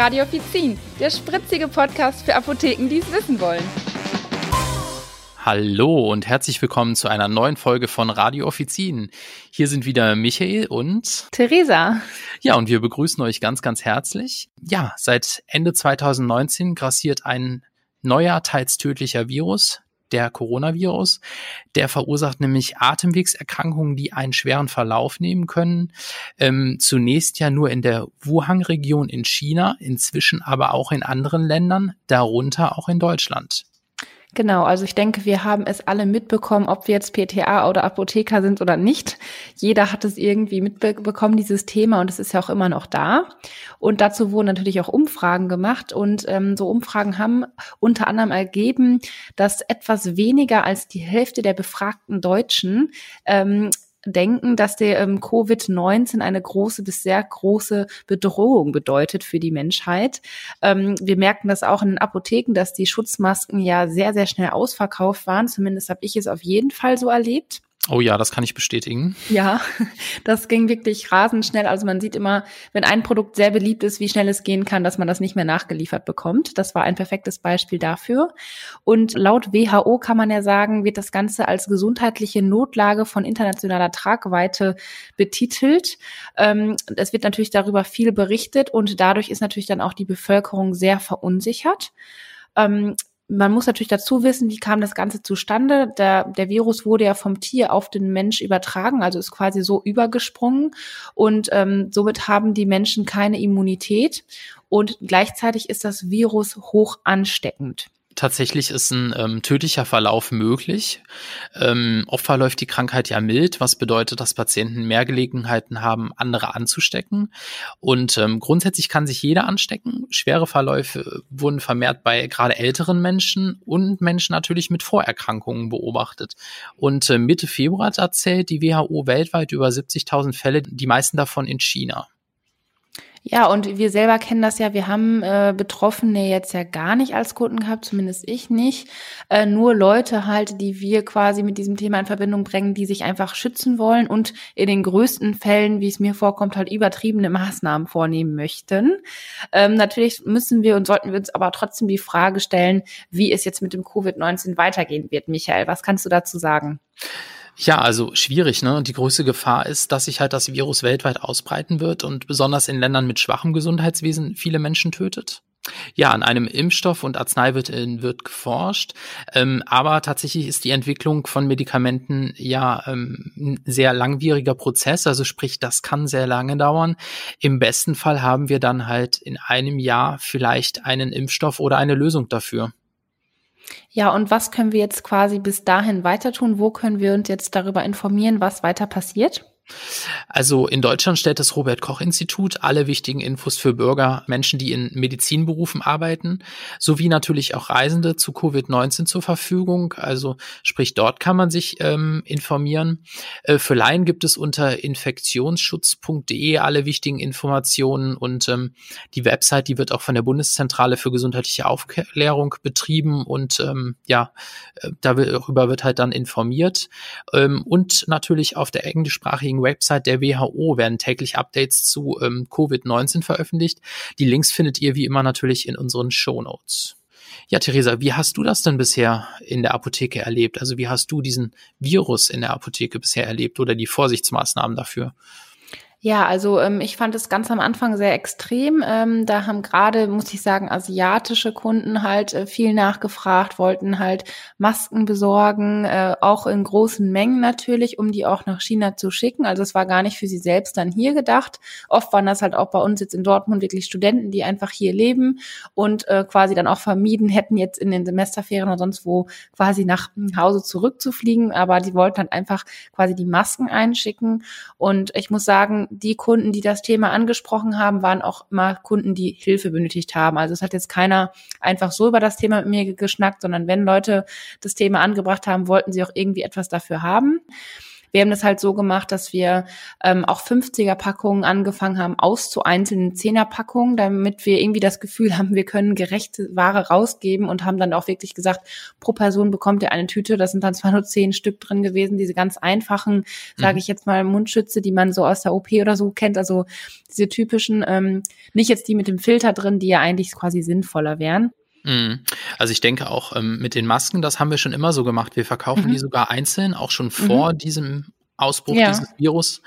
Radio Offizin, der spritzige Podcast für Apotheken, die es wissen wollen. Hallo und herzlich willkommen zu einer neuen Folge von Radio Offizin. Hier sind wieder Michael und Theresa. Ja, und wir begrüßen euch ganz, ganz herzlich. Ja, seit Ende 2019 grassiert ein neuer, teils tödlicher Virus, der Coronavirus. Der verursacht nämlich Atemwegserkrankungen, die einen schweren Verlauf nehmen können. Ähm, zunächst ja nur in der Wuhan-Region in China, inzwischen aber auch in anderen Ländern, darunter auch in Deutschland. Genau, also ich denke, wir haben es alle mitbekommen, ob wir jetzt PTA oder Apotheker sind oder nicht. Jeder hat es irgendwie mitbekommen, dieses Thema, und es ist ja auch immer noch da. Und dazu wurden natürlich auch Umfragen gemacht und ähm, so Umfragen haben unter anderem ergeben, dass etwas weniger als die Hälfte der befragten Deutschen ähm, denken, dass der ähm, Covid-19 eine große bis sehr große Bedrohung bedeutet für die Menschheit. Ähm, wir merken das auch in den Apotheken, dass die Schutzmasken ja sehr, sehr schnell ausverkauft waren. Zumindest habe ich es auf jeden Fall so erlebt. Oh ja, das kann ich bestätigen. Ja, das ging wirklich rasend schnell. Also man sieht immer, wenn ein Produkt sehr beliebt ist, wie schnell es gehen kann, dass man das nicht mehr nachgeliefert bekommt. Das war ein perfektes Beispiel dafür. Und laut WHO kann man ja sagen, wird das Ganze als gesundheitliche Notlage von internationaler Tragweite betitelt. Ähm, es wird natürlich darüber viel berichtet und dadurch ist natürlich dann auch die Bevölkerung sehr verunsichert. Man muss natürlich dazu wissen, wie kam das Ganze zustande. Der, der Virus wurde ja vom Tier auf den Mensch übertragen, also ist quasi so übergesprungen. Und ähm, somit haben die Menschen keine Immunität. Und gleichzeitig ist das Virus hoch ansteckend tatsächlich ist ein ähm, tödlicher Verlauf möglich. Ähm, oft verläuft die Krankheit ja mild, was bedeutet, dass Patienten mehr Gelegenheiten haben, andere anzustecken. Und ähm, grundsätzlich kann sich jeder anstecken. Schwere Verläufe wurden vermehrt bei gerade älteren Menschen und Menschen natürlich mit Vorerkrankungen beobachtet. Und äh, Mitte Februar erzählt die WHO weltweit über 70.000 Fälle, die meisten davon in China. Ja, und wir selber kennen das ja. Wir haben äh, Betroffene jetzt ja gar nicht als Kunden gehabt, zumindest ich nicht. Äh, nur Leute halt, die wir quasi mit diesem Thema in Verbindung bringen, die sich einfach schützen wollen und in den größten Fällen, wie es mir vorkommt, halt übertriebene Maßnahmen vornehmen möchten. Ähm, natürlich müssen wir und sollten wir uns aber trotzdem die Frage stellen, wie es jetzt mit dem Covid-19 weitergehen wird. Michael, was kannst du dazu sagen? Ja, also schwierig, ne? Die größte Gefahr ist, dass sich halt das Virus weltweit ausbreiten wird und besonders in Ländern mit schwachem Gesundheitswesen viele Menschen tötet. Ja, an einem Impfstoff und Arznei wird, wird geforscht, ähm, aber tatsächlich ist die Entwicklung von Medikamenten ja ähm, ein sehr langwieriger Prozess, also sprich, das kann sehr lange dauern. Im besten Fall haben wir dann halt in einem Jahr vielleicht einen Impfstoff oder eine Lösung dafür. Ja, und was können wir jetzt quasi bis dahin weiter tun? Wo können wir uns jetzt darüber informieren, was weiter passiert? Also in Deutschland stellt das Robert Koch Institut alle wichtigen Infos für Bürger, Menschen, die in Medizinberufen arbeiten, sowie natürlich auch Reisende zu Covid-19 zur Verfügung. Also sprich, dort kann man sich ähm, informieren. Äh, für Laien gibt es unter infektionsschutz.de alle wichtigen Informationen und ähm, die Website, die wird auch von der Bundeszentrale für gesundheitliche Aufklärung betrieben und ähm, ja, äh, darüber wird halt dann informiert. Ähm, und natürlich auf der englischsprachigen Website der WHO werden täglich Updates zu ähm, Covid-19 veröffentlicht. Die Links findet ihr wie immer natürlich in unseren Show Notes. Ja, Theresa, wie hast du das denn bisher in der Apotheke erlebt? Also wie hast du diesen Virus in der Apotheke bisher erlebt oder die Vorsichtsmaßnahmen dafür? Ja, also ähm, ich fand es ganz am Anfang sehr extrem. Ähm, da haben gerade, muss ich sagen, asiatische Kunden halt äh, viel nachgefragt, wollten halt Masken besorgen, äh, auch in großen Mengen natürlich, um die auch nach China zu schicken. Also es war gar nicht für sie selbst dann hier gedacht. Oft waren das halt auch bei uns jetzt in Dortmund wirklich Studenten, die einfach hier leben und äh, quasi dann auch vermieden hätten, jetzt in den Semesterferien oder sonst wo quasi nach Hause zurückzufliegen. Aber die wollten halt einfach quasi die Masken einschicken. Und ich muss sagen, die Kunden, die das Thema angesprochen haben, waren auch immer Kunden, die Hilfe benötigt haben. Also es hat jetzt keiner einfach so über das Thema mit mir geschnackt, sondern wenn Leute das Thema angebracht haben, wollten sie auch irgendwie etwas dafür haben. Wir haben das halt so gemacht, dass wir ähm, auch 50er-Packungen angefangen haben, auszueinzelnen 10er-Packungen, damit wir irgendwie das Gefühl haben, wir können gerechte Ware rausgeben und haben dann auch wirklich gesagt, pro Person bekommt ihr eine Tüte. Das sind dann zwar nur zehn Stück drin gewesen, diese ganz einfachen, mhm. sage ich jetzt mal, Mundschütze, die man so aus der OP oder so kennt. Also diese typischen, ähm, nicht jetzt die mit dem Filter drin, die ja eigentlich quasi sinnvoller wären. Mhm. Also ich denke auch ähm, mit den Masken, das haben wir schon immer so gemacht. Wir verkaufen mhm. die sogar einzeln, auch schon vor mhm. diesem Ausbruch ja. dieses Virus.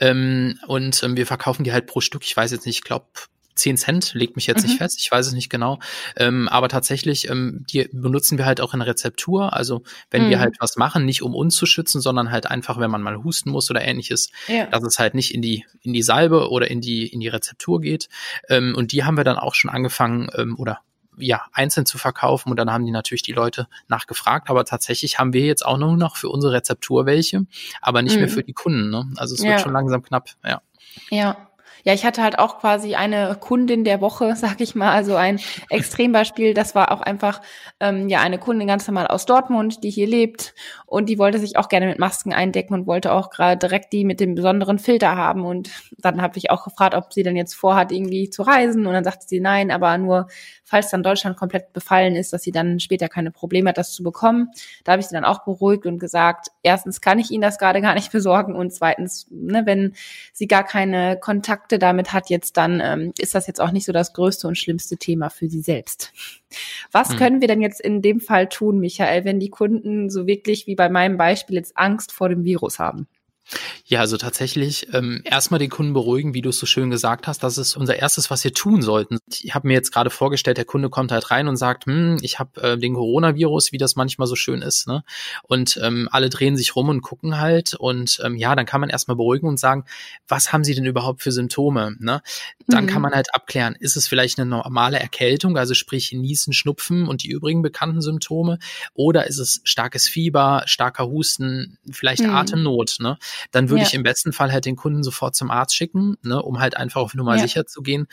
Ähm, und ähm, wir verkaufen die halt pro Stück. Ich weiß jetzt nicht, ich glaube 10 Cent, legt mich jetzt mhm. nicht fest, ich weiß es nicht genau. Ähm, aber tatsächlich, ähm, die benutzen wir halt auch in Rezeptur. Also wenn mhm. wir halt was machen, nicht um uns zu schützen, sondern halt einfach, wenn man mal husten muss oder ähnliches, ja. dass es halt nicht in die, in die Salbe oder in die, in die Rezeptur geht. Ähm, und die haben wir dann auch schon angefangen, ähm, oder ja, einzeln zu verkaufen und dann haben die natürlich die Leute nachgefragt, aber tatsächlich haben wir jetzt auch nur noch für unsere Rezeptur welche, aber nicht mhm. mehr für die Kunden. Ne? Also es ja. wird schon langsam knapp, ja. Ja, ja, ich hatte halt auch quasi eine Kundin der Woche, sag ich mal, also ein Extrembeispiel. Das war auch einfach ähm, ja eine Kundin ganz normal aus Dortmund, die hier lebt und die wollte sich auch gerne mit Masken eindecken und wollte auch gerade direkt die mit dem besonderen Filter haben. Und dann habe ich auch gefragt, ob sie denn jetzt vorhat, irgendwie zu reisen. Und dann sagte sie nein, aber nur falls dann Deutschland komplett befallen ist, dass sie dann später keine Probleme hat, das zu bekommen. Da habe ich sie dann auch beruhigt und gesagt, erstens kann ich Ihnen das gerade gar nicht besorgen und zweitens, ne, wenn sie gar keine Kontakte Kontakte damit hat jetzt, dann ähm, ist das jetzt auch nicht so das größte und schlimmste Thema für sie selbst. Was hm. können wir denn jetzt in dem Fall tun, Michael, wenn die Kunden so wirklich wie bei meinem Beispiel jetzt Angst vor dem Virus haben? Ja, also tatsächlich ähm, erstmal den Kunden beruhigen, wie du es so schön gesagt hast. Das ist unser erstes, was wir tun sollten. Ich habe mir jetzt gerade vorgestellt, der Kunde kommt halt rein und sagt, hm, ich habe äh, den Coronavirus, wie das manchmal so schön ist. Ne? Und ähm, alle drehen sich rum und gucken halt. Und ähm, ja, dann kann man erstmal beruhigen und sagen, was haben sie denn überhaupt für Symptome? Ne? Dann mhm. kann man halt abklären, ist es vielleicht eine normale Erkältung, also sprich Niesen, Schnupfen und die übrigen bekannten Symptome, oder ist es starkes Fieber, starker Husten, vielleicht mhm. Atemnot? Ne? Dann würde ja. ich im besten Fall halt den Kunden sofort zum Arzt schicken, ne, um halt einfach auf Nummer ja. sicher zu gehen.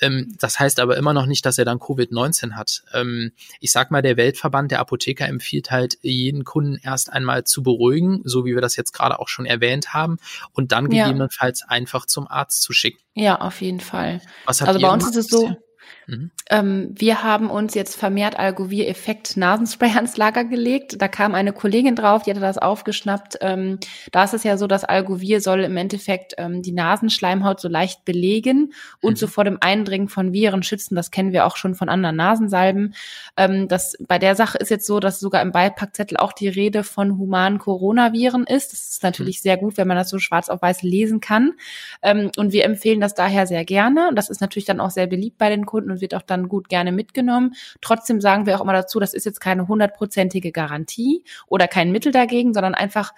Ähm, das heißt aber immer noch nicht, dass er dann Covid-19 hat. Ähm, ich sag mal, der Weltverband der Apotheker empfiehlt halt, jeden Kunden erst einmal zu beruhigen, so wie wir das jetzt gerade auch schon erwähnt haben, und dann ja. gegebenenfalls einfach zum Arzt zu schicken. Ja, auf jeden Fall. also bei uns ist es so, Mhm. Ähm, wir haben uns jetzt vermehrt Algovir-Effekt Nasenspray ans Lager gelegt. Da kam eine Kollegin drauf, die hatte das aufgeschnappt. Ähm, da ist es ja so, dass Algovir soll im Endeffekt ähm, die Nasenschleimhaut so leicht belegen und mhm. so vor dem Eindringen von Viren schützen. Das kennen wir auch schon von anderen Nasensalben. Ähm, das, bei der Sache ist jetzt so, dass sogar im Beipackzettel auch die Rede von humanen Coronaviren ist. Das ist natürlich mhm. sehr gut, wenn man das so schwarz auf weiß lesen kann. Ähm, und wir empfehlen das daher sehr gerne. Und das ist natürlich dann auch sehr beliebt bei den Kunden und wird auch dann gut gerne mitgenommen. Trotzdem sagen wir auch immer dazu, das ist jetzt keine hundertprozentige Garantie oder kein Mittel dagegen, sondern einfach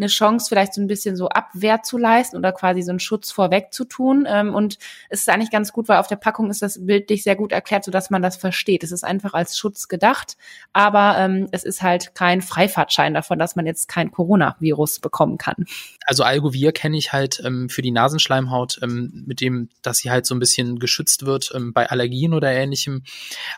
eine Chance, vielleicht so ein bisschen so Abwehr zu leisten oder quasi so einen Schutz vorweg zu tun. Ähm, und es ist eigentlich ganz gut, weil auf der Packung ist das bildlich sehr gut erklärt, sodass man das versteht. Es ist einfach als Schutz gedacht, aber ähm, es ist halt kein Freifahrtschein davon, dass man jetzt kein Coronavirus bekommen kann. Also Algovir kenne ich halt ähm, für die Nasenschleimhaut, ähm, mit dem, dass sie halt so ein bisschen geschützt wird ähm, bei Allergien oder ähnlichem.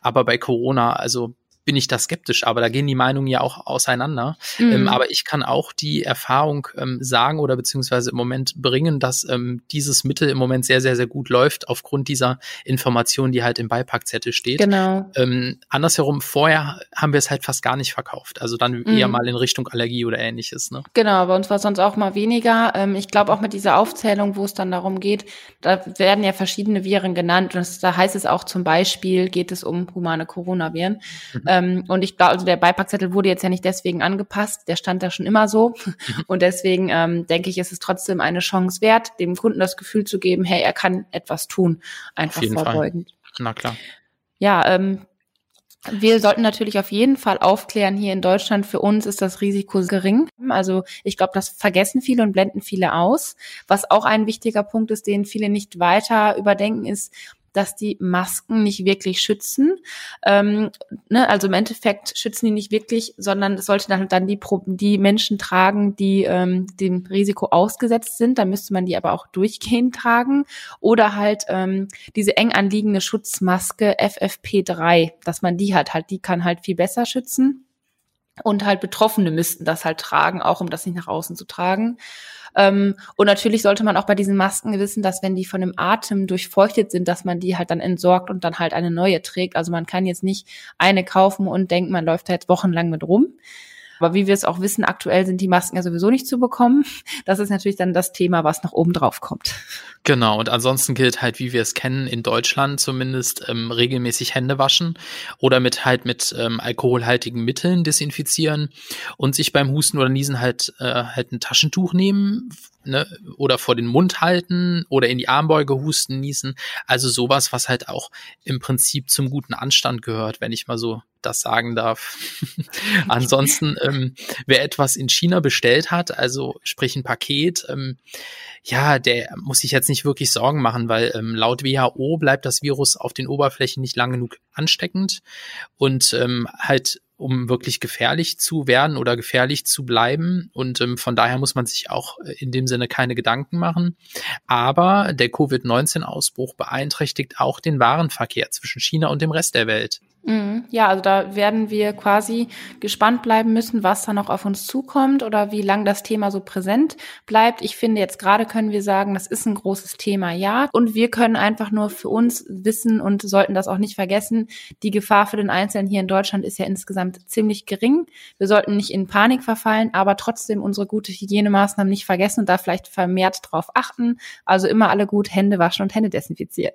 Aber bei Corona, also bin ich da skeptisch, aber da gehen die Meinungen ja auch auseinander. Mhm. Ähm, aber ich kann auch die Erfahrung ähm, sagen oder beziehungsweise im Moment bringen, dass ähm, dieses Mittel im Moment sehr, sehr, sehr gut läuft aufgrund dieser Information, die halt im Beipackzettel steht. Genau. Ähm, andersherum, vorher haben wir es halt fast gar nicht verkauft. Also dann mhm. eher mal in Richtung Allergie oder ähnliches. Ne? Genau, bei uns war es sonst auch mal weniger. Ähm, ich glaube auch mit dieser Aufzählung, wo es dann darum geht, da werden ja verschiedene Viren genannt. Und das, da heißt es auch zum Beispiel, geht es um humane Coronaviren. Mhm. Ähm, und ich glaube, also der Beipackzettel wurde jetzt ja nicht deswegen angepasst, der stand da schon immer so. Und deswegen ähm, denke ich, ist es trotzdem eine Chance wert, dem Kunden das Gefühl zu geben, hey, er kann etwas tun, einfach vorbeugend. Fall. Na klar. Ja, ähm, wir sollten natürlich auf jeden Fall aufklären, hier in Deutschland, für uns ist das Risiko gering. Also ich glaube, das vergessen viele und blenden viele aus. Was auch ein wichtiger Punkt ist, den viele nicht weiter überdenken, ist, dass die Masken nicht wirklich schützen. Ähm, ne, also im Endeffekt schützen die nicht wirklich, sondern es sollte dann, dann die, die Menschen tragen, die ähm, dem Risiko ausgesetzt sind. Da müsste man die aber auch durchgehend tragen. Oder halt ähm, diese eng anliegende Schutzmaske FFP3, dass man die hat. Halt, die kann halt viel besser schützen. Und halt Betroffene müssten das halt tragen, auch um das nicht nach außen zu tragen. Ähm, und natürlich sollte man auch bei diesen Masken wissen, dass wenn die von dem Atem durchfeuchtet sind, dass man die halt dann entsorgt und dann halt eine neue trägt. Also man kann jetzt nicht eine kaufen und denken, man läuft da jetzt wochenlang mit rum. Aber wie wir es auch wissen, aktuell sind die Masken ja sowieso nicht zu bekommen. Das ist natürlich dann das Thema, was nach oben drauf kommt. Genau, und ansonsten gilt halt, wie wir es kennen, in Deutschland zumindest ähm, regelmäßig Hände waschen oder mit halt mit ähm, alkoholhaltigen Mitteln desinfizieren und sich beim Husten oder Niesen halt äh, halt ein Taschentuch nehmen, ne, oder vor den Mund halten oder in die Armbeuge husten, niesen. Also sowas, was halt auch im Prinzip zum guten Anstand gehört, wenn ich mal so das sagen darf. Ansonsten, ähm, wer etwas in China bestellt hat, also sprich ein Paket, ähm, ja, der muss sich jetzt nicht wirklich Sorgen machen, weil ähm, laut WHO bleibt das Virus auf den Oberflächen nicht lang genug ansteckend und ähm, halt um wirklich gefährlich zu werden oder gefährlich zu bleiben. Und ähm, von daher muss man sich auch in dem Sinne keine Gedanken machen. Aber der Covid-19-Ausbruch beeinträchtigt auch den Warenverkehr zwischen China und dem Rest der Welt. Mhm. Ja, also da werden wir quasi gespannt bleiben müssen, was da noch auf uns zukommt oder wie lang das Thema so präsent bleibt. Ich finde, jetzt gerade können wir sagen, das ist ein großes Thema, ja. Und wir können einfach nur für uns wissen und sollten das auch nicht vergessen, die Gefahr für den Einzelnen hier in Deutschland ist ja insgesamt ziemlich gering. Wir sollten nicht in Panik verfallen, aber trotzdem unsere gute Hygienemaßnahmen nicht vergessen und da vielleicht vermehrt drauf achten. Also immer alle gut Hände waschen und Hände desinfizieren.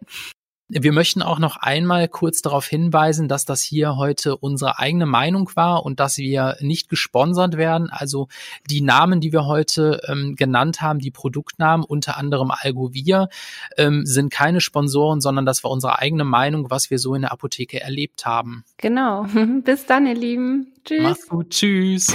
Wir möchten auch noch einmal kurz darauf hinweisen, dass das hier heute unsere eigene Meinung war und dass wir nicht gesponsert werden. Also die Namen, die wir heute ähm, genannt haben, die Produktnamen, unter anderem Algovir, ähm, sind keine Sponsoren, sondern das war unsere eigene Meinung, was wir so in der Apotheke erlebt haben. Genau. Bis dann, ihr Lieben. Tschüss. Mach's gut. Tschüss.